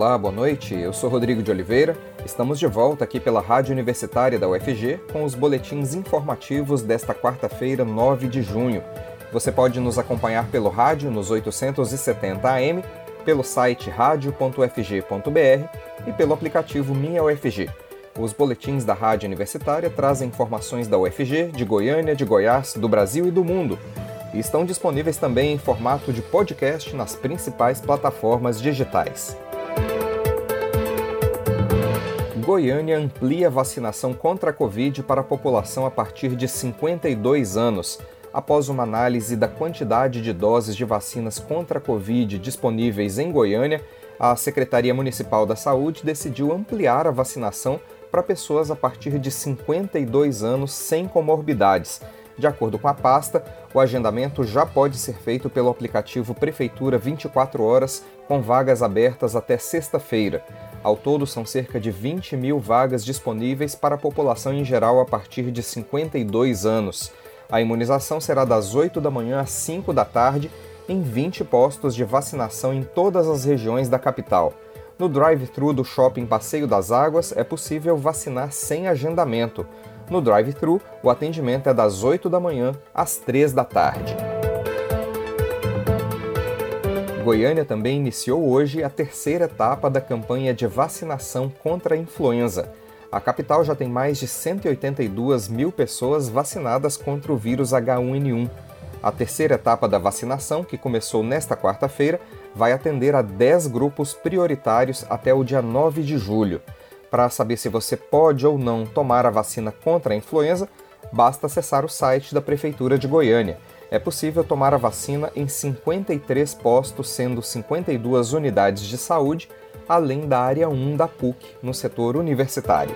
Olá, boa noite. Eu sou Rodrigo de Oliveira. Estamos de volta aqui pela Rádio Universitária da UFG com os boletins informativos desta quarta-feira, 9 de junho. Você pode nos acompanhar pelo rádio nos 870 AM, pelo site radio.ufg.br e pelo aplicativo Minha UFG. Os boletins da Rádio Universitária trazem informações da UFG, de Goiânia, de Goiás, do Brasil e do mundo e estão disponíveis também em formato de podcast nas principais plataformas digitais. Goiânia amplia vacinação contra a Covid para a população a partir de 52 anos. Após uma análise da quantidade de doses de vacinas contra a Covid disponíveis em Goiânia, a Secretaria Municipal da Saúde decidiu ampliar a vacinação para pessoas a partir de 52 anos sem comorbidades. De acordo com a pasta, o agendamento já pode ser feito pelo aplicativo Prefeitura 24 Horas, com vagas abertas até sexta-feira. Ao todo, são cerca de 20 mil vagas disponíveis para a população em geral a partir de 52 anos. A imunização será das 8 da manhã às 5 da tarde em 20 postos de vacinação em todas as regiões da capital. No drive-thru do Shopping Passeio das Águas é possível vacinar sem agendamento. No drive-thru, o atendimento é das 8 da manhã às 3 da tarde. Goiânia também iniciou hoje a terceira etapa da campanha de vacinação contra a influenza. A capital já tem mais de 182 mil pessoas vacinadas contra o vírus H1N1. A terceira etapa da vacinação, que começou nesta quarta-feira, vai atender a 10 grupos prioritários até o dia 9 de julho. Para saber se você pode ou não tomar a vacina contra a influenza, basta acessar o site da Prefeitura de Goiânia. É possível tomar a vacina em 53 postos, sendo 52 unidades de saúde, além da área 1 da PUC, no setor universitário.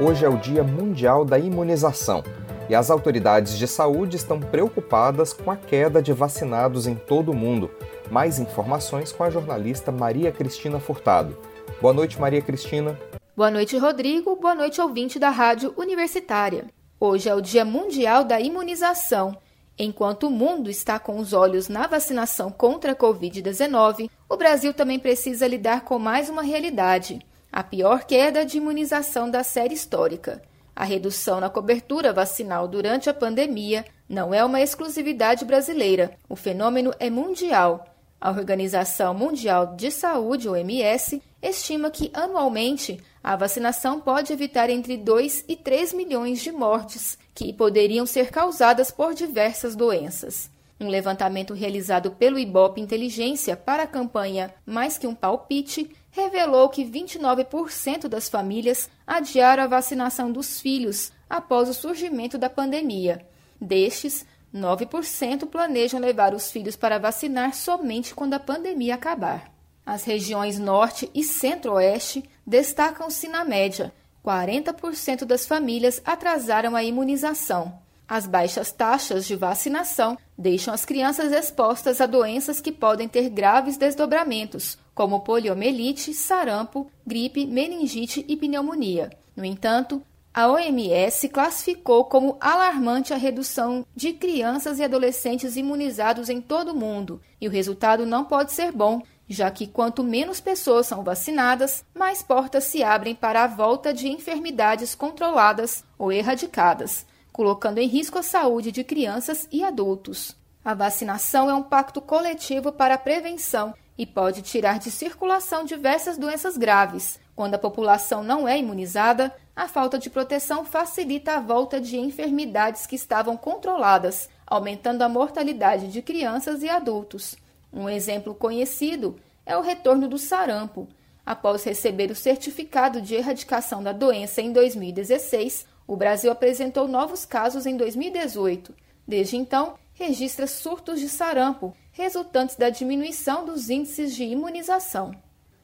Hoje é o Dia Mundial da Imunização e as autoridades de saúde estão preocupadas com a queda de vacinados em todo o mundo. Mais informações com a jornalista Maria Cristina Furtado. Boa noite, Maria Cristina. Boa noite, Rodrigo. Boa noite, ouvinte da Rádio Universitária. Hoje é o Dia Mundial da Imunização. Enquanto o mundo está com os olhos na vacinação contra a Covid-19, o Brasil também precisa lidar com mais uma realidade: a pior queda de imunização da série histórica. A redução na cobertura vacinal durante a pandemia não é uma exclusividade brasileira. O fenômeno é mundial a Organização Mundial de Saúde, OMS, estima que anualmente a vacinação pode evitar entre 2 e 3 milhões de mortes que poderiam ser causadas por diversas doenças. Um levantamento realizado pelo Ibope Inteligência para a campanha Mais que um palpite revelou que 29% das famílias adiaram a vacinação dos filhos após o surgimento da pandemia. Destes, 9% planejam levar os filhos para vacinar somente quando a pandemia acabar. As regiões Norte e Centro-Oeste destacam-se na média. 40% das famílias atrasaram a imunização. As baixas taxas de vacinação deixam as crianças expostas a doenças que podem ter graves desdobramentos, como poliomielite, sarampo, gripe, meningite e pneumonia. No entanto, a OMS classificou como alarmante a redução de crianças e adolescentes imunizados em todo o mundo, e o resultado não pode ser bom, já que quanto menos pessoas são vacinadas, mais portas se abrem para a volta de enfermidades controladas ou erradicadas, colocando em risco a saúde de crianças e adultos. A vacinação é um pacto coletivo para a prevenção e pode tirar de circulação diversas doenças graves. Quando a população não é imunizada, a falta de proteção facilita a volta de enfermidades que estavam controladas, aumentando a mortalidade de crianças e adultos. Um exemplo conhecido é o retorno do sarampo. Após receber o certificado de erradicação da doença em 2016, o Brasil apresentou novos casos em 2018. Desde então, registra surtos de sarampo, resultantes da diminuição dos índices de imunização.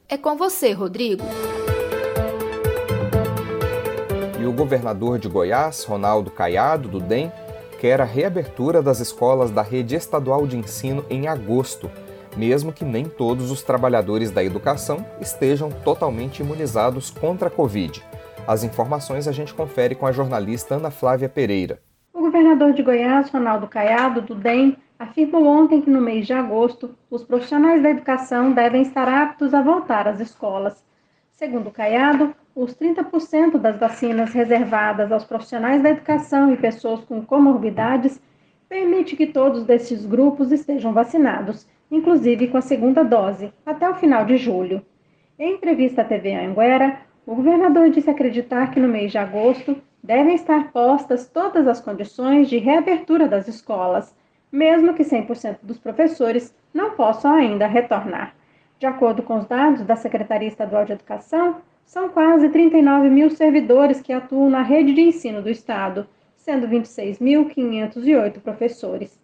É com você, Rodrigo o governador de Goiás, Ronaldo Caiado, do DEM, quer a reabertura das escolas da rede estadual de ensino em agosto, mesmo que nem todos os trabalhadores da educação estejam totalmente imunizados contra a Covid. As informações a gente confere com a jornalista Ana Flávia Pereira. O governador de Goiás, Ronaldo Caiado, do DEM, afirmou ontem que no mês de agosto os profissionais da educação devem estar aptos a voltar às escolas. Segundo Caiado, os 30% das vacinas reservadas aos profissionais da educação e pessoas com comorbidades permite que todos desses grupos estejam vacinados, inclusive com a segunda dose, até o final de julho. Em entrevista à TV Anguera, o governador disse acreditar que no mês de agosto devem estar postas todas as condições de reabertura das escolas, mesmo que 100% dos professores não possam ainda retornar. De acordo com os dados da Secretaria Estadual de Educação, são quase 39 mil servidores que atuam na rede de ensino do Estado, sendo 26.508 professores.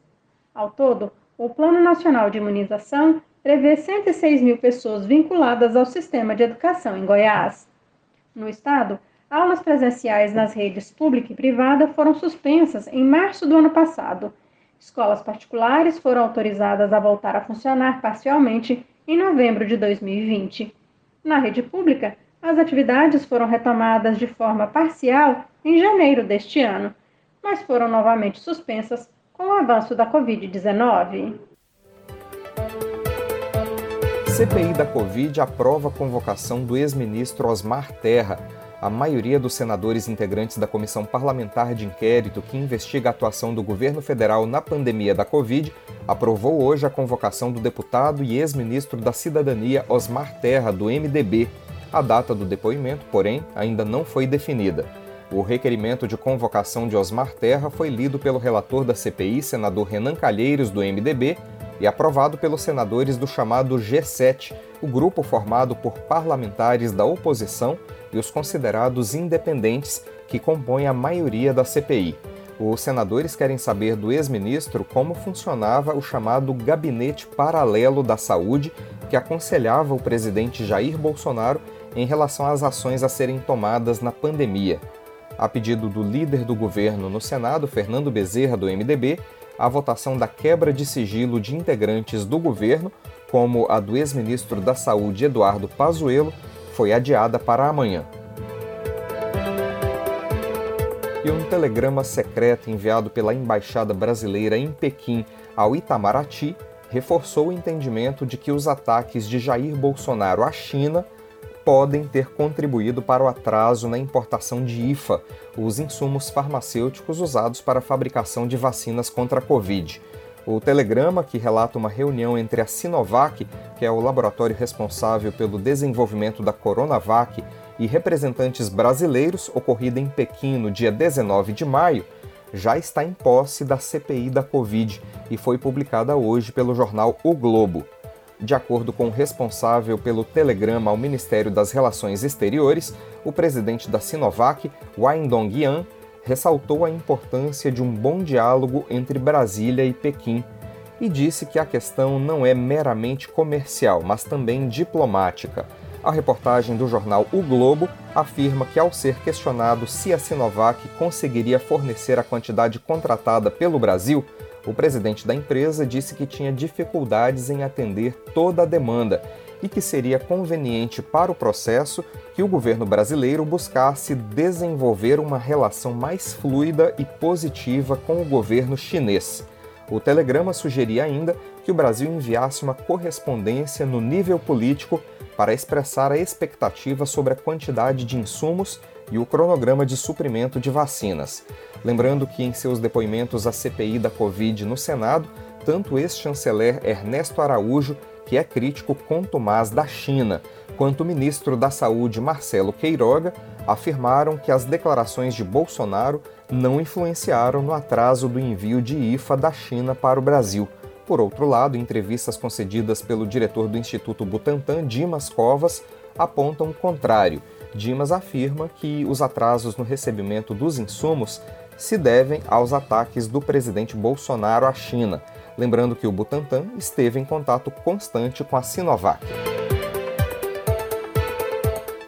Ao todo, o Plano Nacional de Imunização prevê 106 mil pessoas vinculadas ao sistema de educação em Goiás. No Estado, aulas presenciais nas redes pública e privada foram suspensas em março do ano passado. Escolas particulares foram autorizadas a voltar a funcionar parcialmente em novembro de 2020. Na rede pública, as atividades foram retomadas de forma parcial em janeiro deste ano, mas foram novamente suspensas com o avanço da Covid-19. CPI da Covid aprova a convocação do ex-ministro Osmar Terra. A maioria dos senadores integrantes da comissão parlamentar de inquérito que investiga a atuação do governo federal na pandemia da Covid aprovou hoje a convocação do deputado e ex-ministro da Cidadania Osmar Terra, do MDB. A data do depoimento, porém, ainda não foi definida. O requerimento de convocação de Osmar Terra foi lido pelo relator da CPI, senador Renan Calheiros, do MDB, e aprovado pelos senadores do chamado G7, o grupo formado por parlamentares da oposição e os considerados independentes que compõem a maioria da CPI. Os senadores querem saber do ex-ministro como funcionava o chamado Gabinete Paralelo da Saúde, que aconselhava o presidente Jair Bolsonaro em relação às ações a serem tomadas na pandemia. A pedido do líder do governo no Senado, Fernando Bezerra, do MDB, a votação da quebra de sigilo de integrantes do governo, como a do ex-ministro da Saúde Eduardo Pazuello, foi adiada para amanhã. e um telegrama secreto enviado pela embaixada brasileira em Pequim ao Itamaraty reforçou o entendimento de que os ataques de Jair Bolsonaro à China podem ter contribuído para o atraso na importação de IFA, os insumos farmacêuticos usados para a fabricação de vacinas contra a Covid. O telegrama, que relata uma reunião entre a Sinovac, que é o laboratório responsável pelo desenvolvimento da Coronavac, e representantes brasileiros, ocorrida em Pequim no dia 19 de maio, já está em posse da CPI da Covid e foi publicada hoje pelo jornal O Globo. De acordo com o responsável pelo telegrama ao Ministério das Relações Exteriores, o presidente da Sinovac, Wang Dongyan, ressaltou a importância de um bom diálogo entre Brasília e Pequim e disse que a questão não é meramente comercial, mas também diplomática. A reportagem do jornal O Globo afirma que, ao ser questionado se a Sinovac conseguiria fornecer a quantidade contratada pelo Brasil, o presidente da empresa disse que tinha dificuldades em atender toda a demanda e que seria conveniente para o processo que o governo brasileiro buscasse desenvolver uma relação mais fluida e positiva com o governo chinês. O telegrama sugeria ainda que o Brasil enviasse uma correspondência no nível político para expressar a expectativa sobre a quantidade de insumos e o cronograma de suprimento de vacinas. Lembrando que, em seus depoimentos à CPI da Covid no Senado, tanto ex-chanceler Ernesto Araújo, que é crítico contumaz da China, quanto o ministro da Saúde Marcelo Queiroga afirmaram que as declarações de Bolsonaro não influenciaram no atraso do envio de IFA da China para o Brasil. Por outro lado, entrevistas concedidas pelo diretor do Instituto Butantan, Dimas Covas, apontam o contrário. Dimas afirma que os atrasos no recebimento dos insumos se devem aos ataques do presidente Bolsonaro à China, lembrando que o Butantan esteve em contato constante com a Sinovac.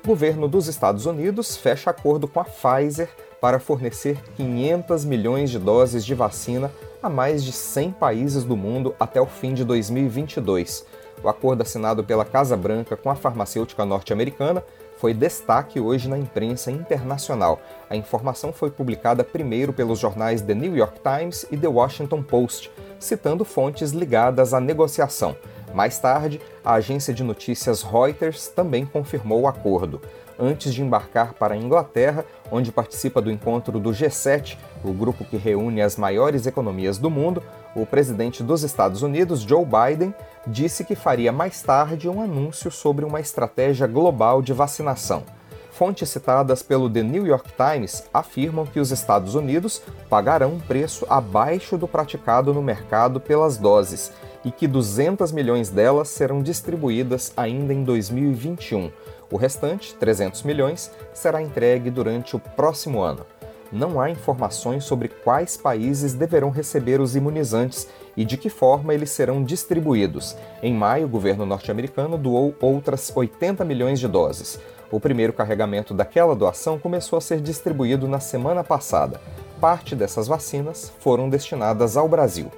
O governo dos Estados Unidos fecha acordo com a Pfizer para fornecer 500 milhões de doses de vacina a mais de 100 países do mundo até o fim de 2022. O acordo assinado pela Casa Branca com a farmacêutica norte-americana foi destaque hoje na imprensa internacional. A informação foi publicada primeiro pelos jornais The New York Times e The Washington Post, citando fontes ligadas à negociação. Mais tarde, a agência de notícias Reuters também confirmou o acordo. Antes de embarcar para a Inglaterra, onde participa do encontro do G7, o grupo que reúne as maiores economias do mundo, o presidente dos Estados Unidos, Joe Biden, disse que faria mais tarde um anúncio sobre uma estratégia global de vacinação. Fontes citadas pelo The New York Times afirmam que os Estados Unidos pagarão um preço abaixo do praticado no mercado pelas doses e que 200 milhões delas serão distribuídas ainda em 2021. O restante, 300 milhões, será entregue durante o próximo ano. Não há informações sobre quais países deverão receber os imunizantes e de que forma eles serão distribuídos. Em maio, o governo norte-americano doou outras 80 milhões de doses. O primeiro carregamento daquela doação começou a ser distribuído na semana passada. Parte dessas vacinas foram destinadas ao Brasil.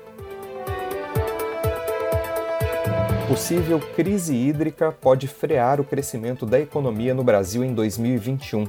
Possível crise hídrica pode frear o crescimento da economia no Brasil em 2021.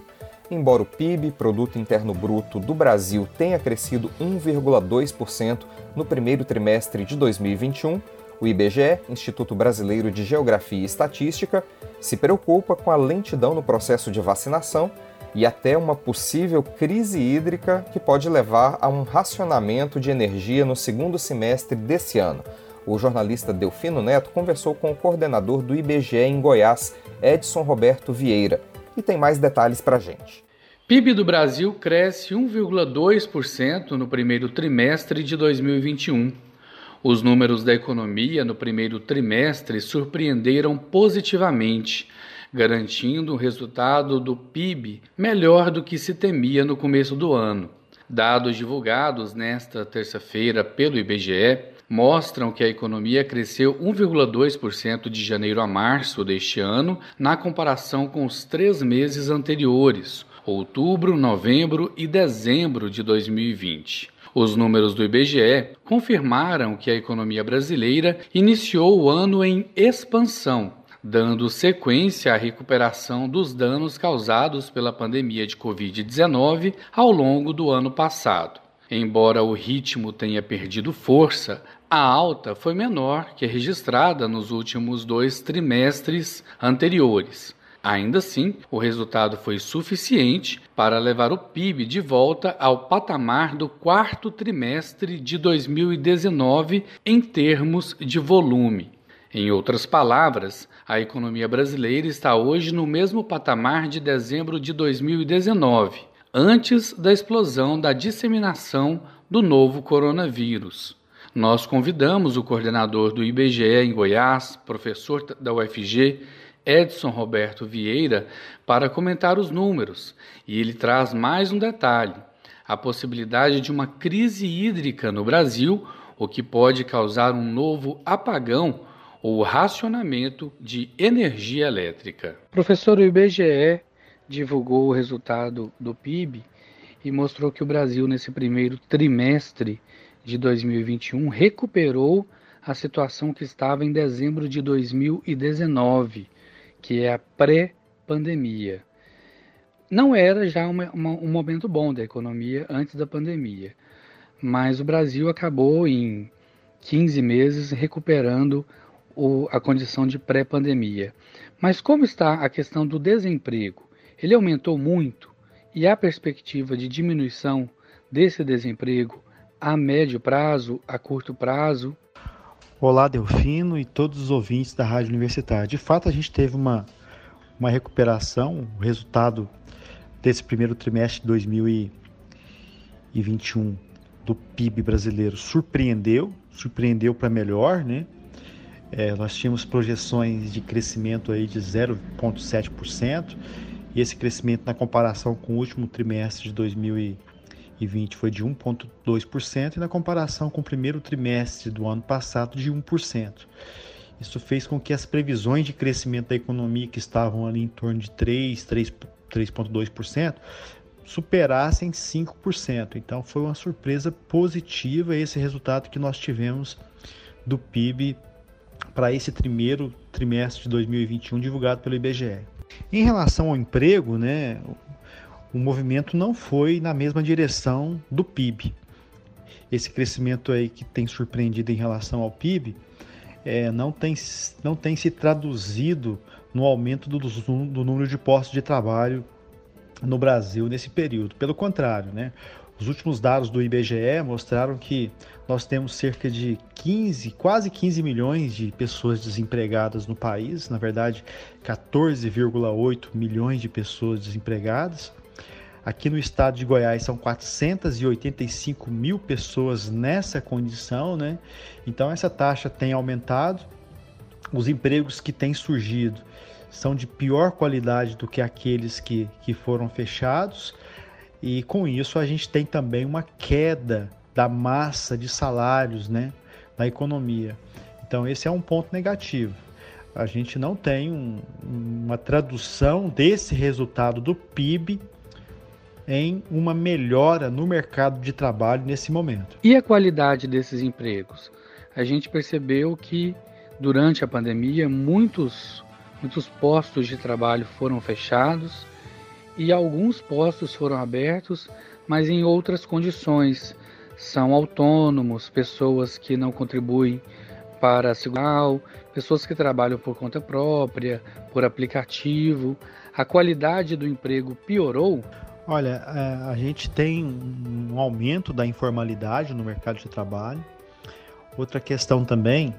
Embora o PIB, Produto Interno Bruto, do Brasil tenha crescido 1,2% no primeiro trimestre de 2021, o IBGE, Instituto Brasileiro de Geografia e Estatística, se preocupa com a lentidão no processo de vacinação e até uma possível crise hídrica que pode levar a um racionamento de energia no segundo semestre desse ano. O jornalista Delfino Neto conversou com o coordenador do IBGE em Goiás, Edson Roberto Vieira, e tem mais detalhes para a gente. PIB do Brasil cresce 1,2% no primeiro trimestre de 2021 os números da economia no primeiro trimestre surpreenderam positivamente, garantindo um resultado do PIB melhor do que se temia no começo do ano. Dados divulgados nesta terça-feira pelo IBGE mostram que a economia cresceu 1,2% de janeiro a março deste ano, na comparação com os três meses anteriores, outubro, novembro e dezembro de 2020. Os números do IBGE confirmaram que a economia brasileira iniciou o ano em expansão, dando sequência à recuperação dos danos causados pela pandemia de Covid-19 ao longo do ano passado. Embora o ritmo tenha perdido força, a alta foi menor que a registrada nos últimos dois trimestres anteriores. Ainda assim, o resultado foi suficiente para levar o PIB de volta ao patamar do quarto trimestre de 2019 em termos de volume. Em outras palavras, a economia brasileira está hoje no mesmo patamar de dezembro de 2019, antes da explosão da disseminação do novo coronavírus. Nós convidamos o coordenador do IBGE em Goiás, professor da UFG, Edson Roberto Vieira para comentar os números e ele traz mais um detalhe: a possibilidade de uma crise hídrica no Brasil, o que pode causar um novo apagão ou racionamento de energia elétrica. Professor, o IBGE divulgou o resultado do PIB e mostrou que o Brasil, nesse primeiro trimestre de 2021, recuperou a situação que estava em dezembro de 2019 que é a pré-pandemia. Não era já uma, uma, um momento bom da economia antes da pandemia, mas o Brasil acabou em 15 meses recuperando o, a condição de pré-pandemia. Mas como está a questão do desemprego? Ele aumentou muito e há perspectiva de diminuição desse desemprego a médio prazo, a curto prazo? Olá, Delfino e todos os ouvintes da Rádio Universitária. De fato, a gente teve uma, uma recuperação, o resultado desse primeiro trimestre de 2021 do PIB brasileiro surpreendeu, surpreendeu para melhor, né? É, nós tínhamos projeções de crescimento aí de 0,7% e esse crescimento na comparação com o último trimestre de 2020 2020 foi de 1,2% e na comparação com o primeiro trimestre do ano passado de 1%. Isso fez com que as previsões de crescimento da economia que estavam ali em torno de 3, 3,2% superassem 5%. Então foi uma surpresa positiva esse resultado que nós tivemos do PIB para esse primeiro trimestre de 2021 divulgado pelo IBGE. Em relação ao emprego, né, o movimento não foi na mesma direção do PIB. esse crescimento aí que tem surpreendido em relação ao PIB é, não, tem, não tem se traduzido no aumento do, do número de postos de trabalho no Brasil nesse período. Pelo contrário, né? Os últimos dados do IBGE mostraram que nós temos cerca de 15, quase 15 milhões de pessoas desempregadas no país, na verdade, 14,8 milhões de pessoas desempregadas. Aqui no estado de Goiás são 485 mil pessoas nessa condição, né? Então essa taxa tem aumentado. Os empregos que têm surgido são de pior qualidade do que aqueles que, que foram fechados. E com isso a gente tem também uma queda da massa de salários né, na economia. Então esse é um ponto negativo. A gente não tem um, uma tradução desse resultado do PIB em uma melhora no mercado de trabalho nesse momento. E a qualidade desses empregos? A gente percebeu que durante a pandemia muitos, muitos postos de trabalho foram fechados e alguns postos foram abertos, mas em outras condições. São autônomos, pessoas que não contribuem para a segurança, pessoas que trabalham por conta própria, por aplicativo. A qualidade do emprego piorou? Olha, é, a gente tem um aumento da informalidade no mercado de trabalho. Outra questão também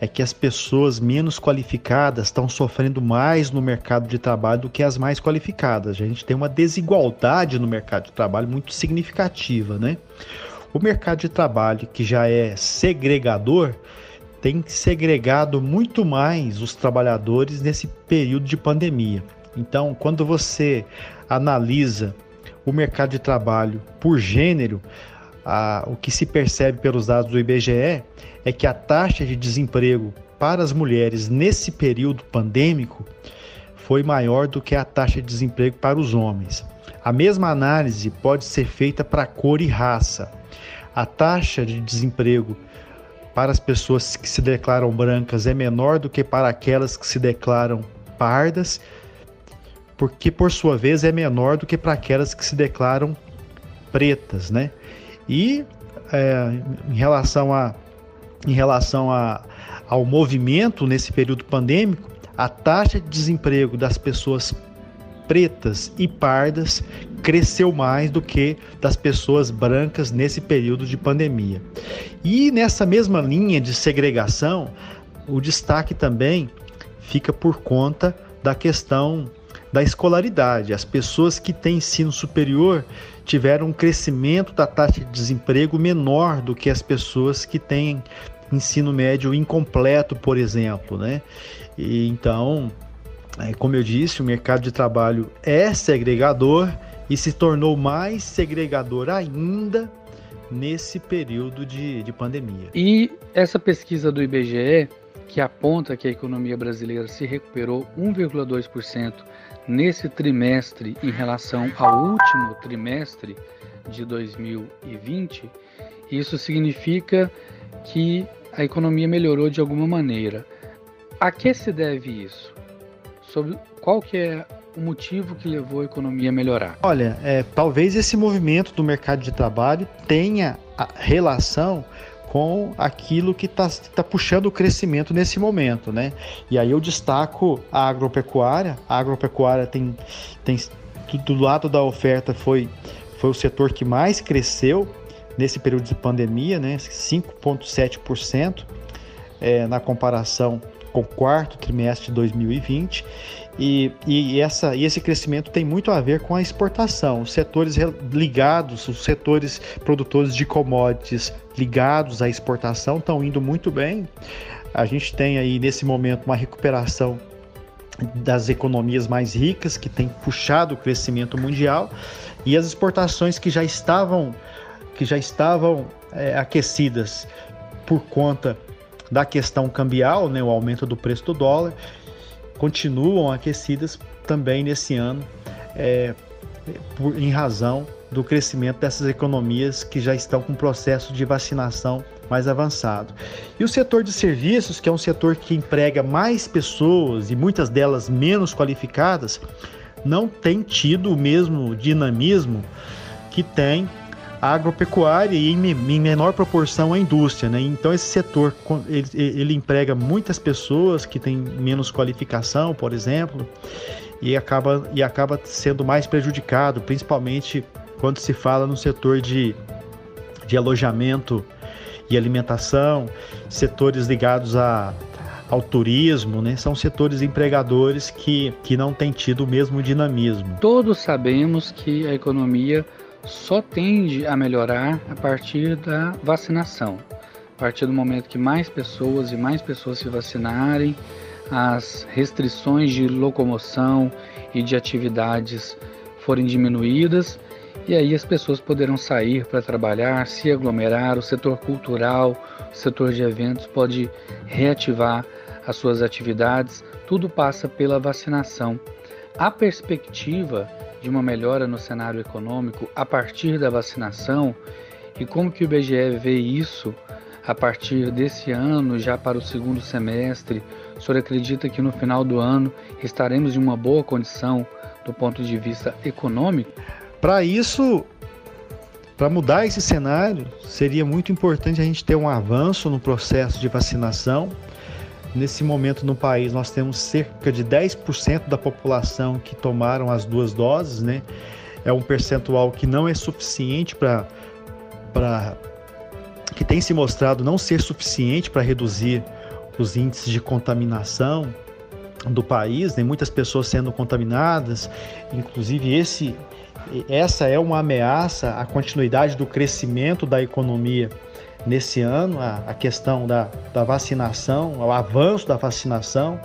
é que as pessoas menos qualificadas estão sofrendo mais no mercado de trabalho do que as mais qualificadas. A gente tem uma desigualdade no mercado de trabalho muito significativa, né? O mercado de trabalho, que já é segregador, tem segregado muito mais os trabalhadores nesse período de pandemia. Então, quando você analisa o mercado de trabalho por gênero, a, o que se percebe pelos dados do IBGE é que a taxa de desemprego para as mulheres nesse período pandêmico foi maior do que a taxa de desemprego para os homens. A mesma análise pode ser feita para cor e raça. A taxa de desemprego para as pessoas que se declaram brancas é menor do que para aquelas que se declaram pardas, porque por sua vez é menor do que para aquelas que se declaram pretas, né? E é, em relação, a, em relação a, ao movimento nesse período pandêmico, a taxa de desemprego das pessoas pretas e pardas cresceu mais do que das pessoas brancas nesse período de pandemia. E nessa mesma linha de segregação, o destaque também fica por conta da questão da escolaridade. As pessoas que têm ensino superior tiveram um crescimento da taxa de desemprego menor do que as pessoas que têm ensino médio incompleto, por exemplo, né? E então, é, como eu disse, o mercado de trabalho é segregador e se tornou mais segregador ainda nesse período de, de pandemia. E essa pesquisa do IBGE, que aponta que a economia brasileira se recuperou 1,2% nesse trimestre em relação ao último trimestre de 2020, isso significa que a economia melhorou de alguma maneira. A que se deve isso? Sobre qual que é o motivo que levou a economia a melhorar? Olha, é, talvez esse movimento do mercado de trabalho tenha relação com aquilo que está tá puxando o crescimento nesse momento, né? E aí eu destaco a agropecuária. A agropecuária tem, tem do lado da oferta foi, foi o setor que mais cresceu nesse período de pandemia, né? 5,7% é, na comparação com o quarto trimestre de 2020 e, e, essa, e esse crescimento tem muito a ver com a exportação. Os setores ligados, os setores produtores de commodities ligados à exportação estão indo muito bem. A gente tem aí nesse momento uma recuperação das economias mais ricas que tem puxado o crescimento mundial e as exportações que já estavam que já estavam é, aquecidas por conta da questão cambial, né, o aumento do preço do dólar, continuam aquecidas também nesse ano, é, por, em razão do crescimento dessas economias que já estão com processo de vacinação mais avançado. E o setor de serviços, que é um setor que emprega mais pessoas e muitas delas menos qualificadas, não tem tido o mesmo dinamismo que tem agropecuária e, em, em, menor proporção, a indústria. Né? Então, esse setor ele, ele emprega muitas pessoas que têm menos qualificação, por exemplo, e acaba, e acaba sendo mais prejudicado, principalmente quando se fala no setor de, de alojamento e alimentação, setores ligados a, ao turismo, né? São setores empregadores que, que não têm tido o mesmo dinamismo. Todos sabemos que a economia só tende a melhorar a partir da vacinação. A partir do momento que mais pessoas e mais pessoas se vacinarem, as restrições de locomoção e de atividades forem diminuídas e aí as pessoas poderão sair para trabalhar, se aglomerar, o setor cultural, o setor de eventos pode reativar as suas atividades, tudo passa pela vacinação. A perspectiva de uma melhora no cenário econômico a partir da vacinação e como que o IBGE vê isso a partir desse ano, já para o segundo semestre, o senhor acredita que no final do ano estaremos em uma boa condição do ponto de vista econômico? Para isso, para mudar esse cenário, seria muito importante a gente ter um avanço no processo de vacinação. Nesse momento no país, nós temos cerca de 10% da população que tomaram as duas doses, né? É um percentual que não é suficiente para que tem se mostrado não ser suficiente para reduzir os índices de contaminação do país, né? muitas pessoas sendo contaminadas, inclusive esse essa é uma ameaça à continuidade do crescimento da economia nesse ano, a, a questão da, da vacinação, o avanço da vacinação,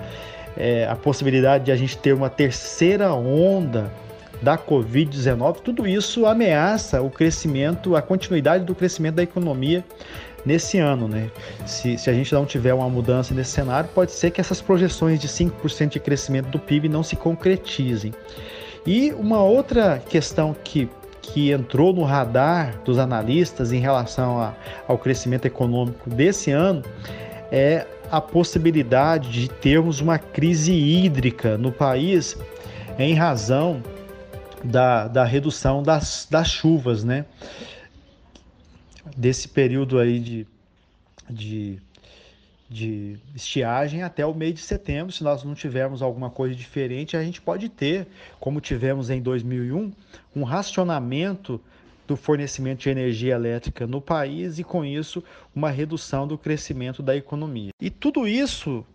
é, a possibilidade de a gente ter uma terceira onda da Covid-19, tudo isso ameaça o crescimento, a continuidade do crescimento da economia nesse ano. Né? Se, se a gente não tiver uma mudança nesse cenário, pode ser que essas projeções de 5% de crescimento do PIB não se concretizem. E uma outra questão que, que entrou no radar dos analistas em relação a, ao crescimento econômico desse ano é a possibilidade de termos uma crise hídrica no país em razão da, da redução das, das chuvas, né? Desse período aí de, de, de estiagem até o mês de setembro. Se nós não tivermos alguma coisa diferente, a gente pode ter, como tivemos em 2001, um racionamento do fornecimento de energia elétrica no país e, com isso, uma redução do crescimento da economia. E tudo isso,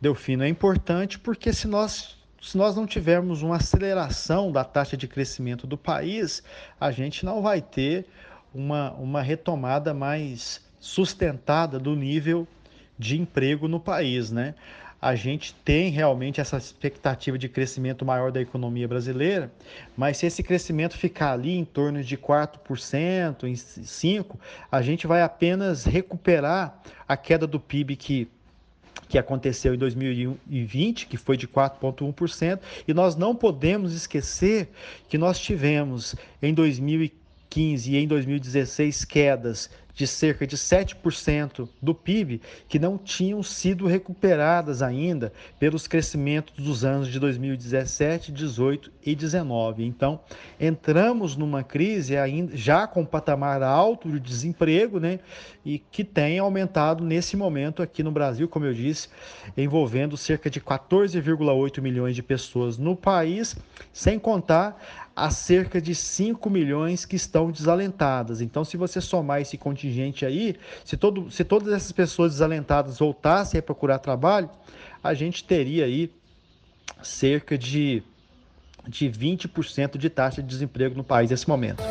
Delfino, é importante porque se nós se nós não tivermos uma aceleração da taxa de crescimento do país, a gente não vai ter uma, uma retomada mais sustentada do nível de emprego no país, né? A gente tem realmente essa expectativa de crescimento maior da economia brasileira, mas se esse crescimento ficar ali em torno de 4%, em 5%, a gente vai apenas recuperar a queda do PIB que que aconteceu em 2020, que foi de 4,1%, e nós não podemos esquecer que nós tivemos em 2015 e em 2016 quedas de cerca de 7% do PIB que não tinham sido recuperadas ainda pelos crescimentos dos anos de 2017, 18 e 19. Então, entramos numa crise ainda já com patamar alto de desemprego, né, e que tem aumentado nesse momento aqui no Brasil, como eu disse, envolvendo cerca de 14,8 milhões de pessoas no país, sem contar as cerca de 5 milhões que estão desalentadas. Então, se você somar esse contingente aí, se, todo, se todas essas pessoas desalentadas voltassem a procurar trabalho, a gente teria aí cerca de, de 20% de taxa de desemprego no país nesse momento.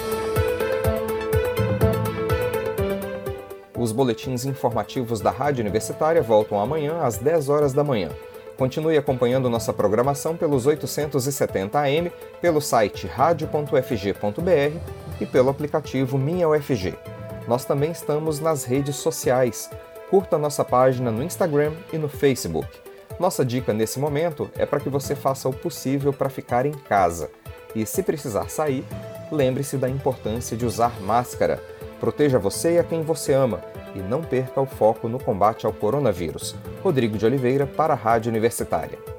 Os boletins informativos da Rádio Universitária voltam amanhã às 10 horas da manhã. Continue acompanhando nossa programação pelos 870 AM, pelo site radio.fg.br e pelo aplicativo Minha UFG. Nós também estamos nas redes sociais. Curta nossa página no Instagram e no Facebook. Nossa dica nesse momento é para que você faça o possível para ficar em casa. E se precisar sair, lembre-se da importância de usar máscara. Proteja você e a quem você ama e não perca o foco no combate ao coronavírus. Rodrigo de Oliveira para a Rádio Universitária.